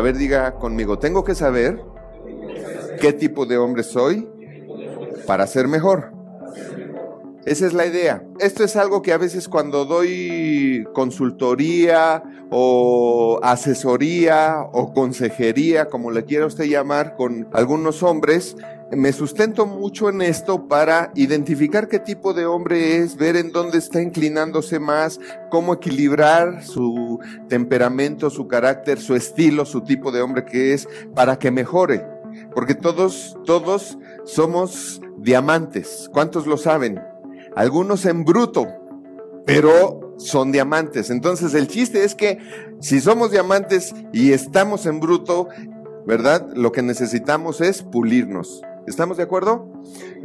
A ver, diga conmigo, tengo que saber qué tipo de hombre soy para ser mejor. Esa es la idea. Esto es algo que a veces cuando doy consultoría o asesoría o consejería, como le quiera usted llamar, con algunos hombres, me sustento mucho en esto para identificar qué tipo de hombre es, ver en dónde está inclinándose más, cómo equilibrar su temperamento, su carácter, su estilo, su tipo de hombre que es, para que mejore. Porque todos, todos somos diamantes. ¿Cuántos lo saben? algunos en bruto, pero son diamantes. Entonces el chiste es que si somos diamantes y estamos en bruto, ¿verdad? Lo que necesitamos es pulirnos. ¿Estamos de acuerdo?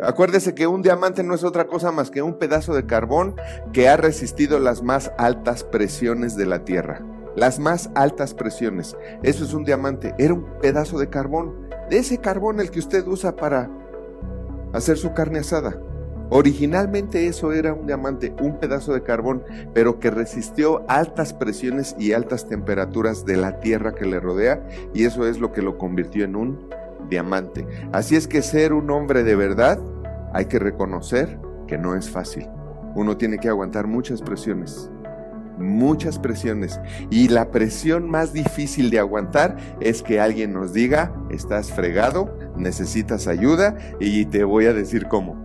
Acuérdese que un diamante no es otra cosa más que un pedazo de carbón que ha resistido las más altas presiones de la Tierra. Las más altas presiones. Eso es un diamante. Era un pedazo de carbón. De ese carbón el que usted usa para hacer su carne asada. Originalmente eso era un diamante, un pedazo de carbón, pero que resistió altas presiones y altas temperaturas de la tierra que le rodea y eso es lo que lo convirtió en un diamante. Así es que ser un hombre de verdad hay que reconocer que no es fácil. Uno tiene que aguantar muchas presiones, muchas presiones. Y la presión más difícil de aguantar es que alguien nos diga, estás fregado, necesitas ayuda y te voy a decir cómo.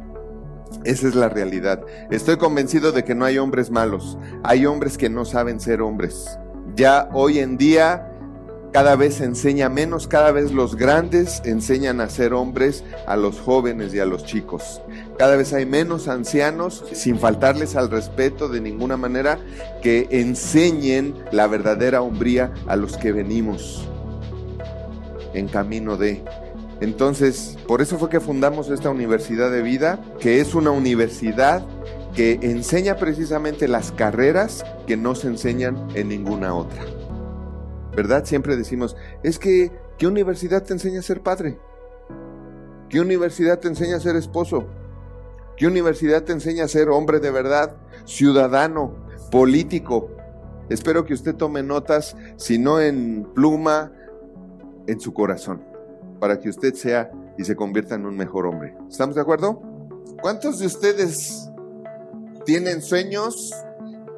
Esa es la realidad. Estoy convencido de que no hay hombres malos. Hay hombres que no saben ser hombres. Ya hoy en día cada vez se enseña menos, cada vez los grandes enseñan a ser hombres a los jóvenes y a los chicos. Cada vez hay menos ancianos, sin faltarles al respeto de ninguna manera, que enseñen la verdadera hombría a los que venimos en camino de. Entonces, por eso fue que fundamos esta universidad de vida, que es una universidad que enseña precisamente las carreras que no se enseñan en ninguna otra. ¿Verdad? Siempre decimos, es que, ¿qué universidad te enseña a ser padre? ¿Qué universidad te enseña a ser esposo? ¿Qué universidad te enseña a ser hombre de verdad, ciudadano, político? Espero que usted tome notas, si no en pluma, en su corazón para que usted sea y se convierta en un mejor hombre. ¿Estamos de acuerdo? ¿Cuántos de ustedes tienen sueños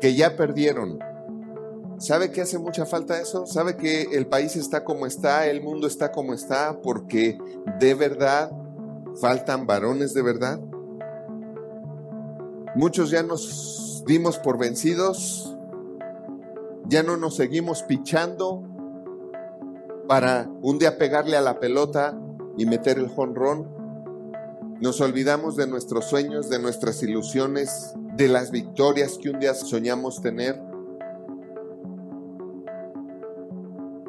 que ya perdieron? ¿Sabe que hace mucha falta eso? ¿Sabe que el país está como está, el mundo está como está porque de verdad faltan varones de verdad? Muchos ya nos dimos por vencidos, ya no nos seguimos pichando, para un día pegarle a la pelota y meter el jonrón. Nos olvidamos de nuestros sueños, de nuestras ilusiones, de las victorias que un día soñamos tener.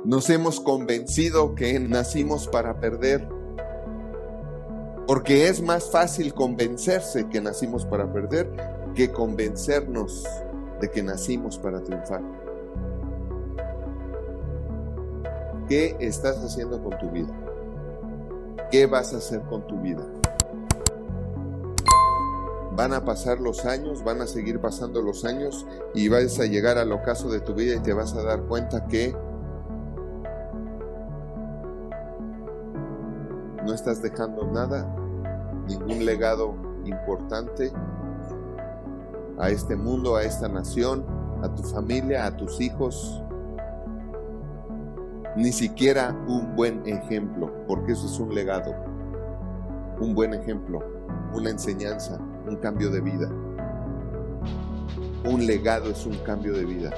Nos hemos convencido que nacimos para perder, porque es más fácil convencerse que nacimos para perder que convencernos de que nacimos para triunfar. ¿Qué estás haciendo con tu vida? ¿Qué vas a hacer con tu vida? Van a pasar los años, van a seguir pasando los años y vas a llegar al ocaso de tu vida y te vas a dar cuenta que no estás dejando nada, ningún legado importante a este mundo, a esta nación, a tu familia, a tus hijos, ni siquiera un buen ejemplo, porque eso es un legado, un buen ejemplo, una enseñanza, un cambio de vida. Un legado es un cambio de vida.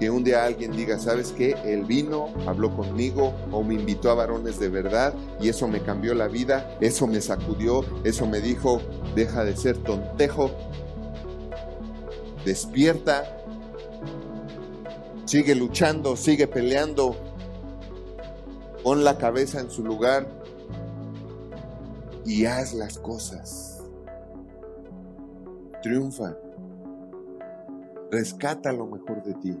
Que un día alguien diga, ¿sabes qué? Él vino, habló conmigo o me invitó a varones de verdad y eso me cambió la vida, eso me sacudió, eso me dijo, deja de ser tontejo, despierta, Sigue luchando, sigue peleando. Pon la cabeza en su lugar y haz las cosas. Triunfa. Rescata lo mejor de ti.